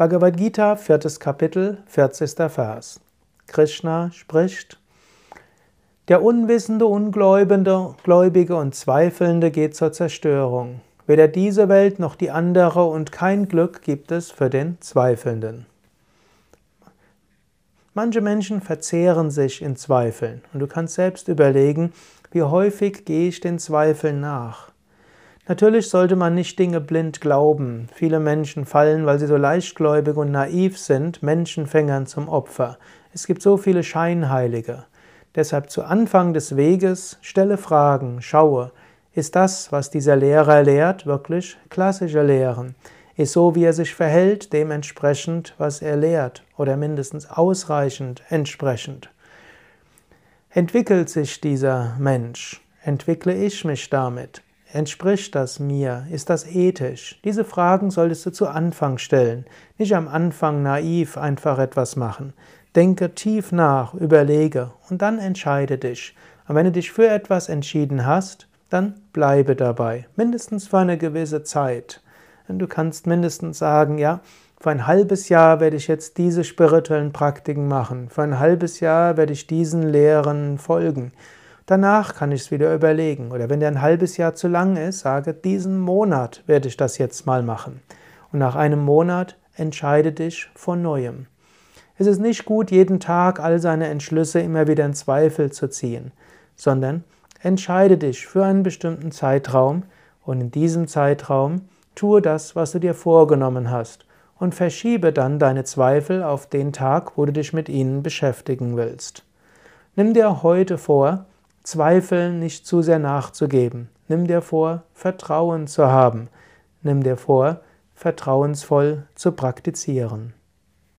Bhagavad Gita, viertes Kapitel, 40. Vers. Krishna spricht, der Unwissende, Ungläubige, Gläubige und Zweifelnde geht zur Zerstörung. Weder diese Welt noch die andere und kein Glück gibt es für den Zweifelnden. Manche Menschen verzehren sich in Zweifeln und du kannst selbst überlegen, wie häufig gehe ich den Zweifeln nach. Natürlich sollte man nicht Dinge blind glauben. Viele Menschen fallen, weil sie so leichtgläubig und naiv sind, Menschenfängern zum Opfer. Es gibt so viele Scheinheilige. Deshalb zu Anfang des Weges stelle Fragen, schaue, ist das, was dieser Lehrer lehrt, wirklich klassische Lehren? Ist so, wie er sich verhält, dementsprechend, was er lehrt oder mindestens ausreichend entsprechend? Entwickelt sich dieser Mensch? Entwickle ich mich damit? Entspricht das mir? Ist das ethisch? Diese Fragen solltest du zu Anfang stellen. Nicht am Anfang naiv einfach etwas machen. Denke tief nach, überlege und dann entscheide dich. Und wenn du dich für etwas entschieden hast, dann bleibe dabei. Mindestens für eine gewisse Zeit. Du kannst mindestens sagen, ja, für ein halbes Jahr werde ich jetzt diese spirituellen Praktiken machen. Für ein halbes Jahr werde ich diesen Lehren folgen. Danach kann ich es wieder überlegen. Oder wenn der ein halbes Jahr zu lang ist, sage, diesen Monat werde ich das jetzt mal machen. Und nach einem Monat entscheide dich von neuem. Es ist nicht gut, jeden Tag all seine Entschlüsse immer wieder in Zweifel zu ziehen, sondern entscheide dich für einen bestimmten Zeitraum und in diesem Zeitraum tue das, was du dir vorgenommen hast und verschiebe dann deine Zweifel auf den Tag, wo du dich mit ihnen beschäftigen willst. Nimm dir heute vor, Zweifeln nicht zu sehr nachzugeben. Nimm dir vor, Vertrauen zu haben. Nimm dir vor, vertrauensvoll zu praktizieren.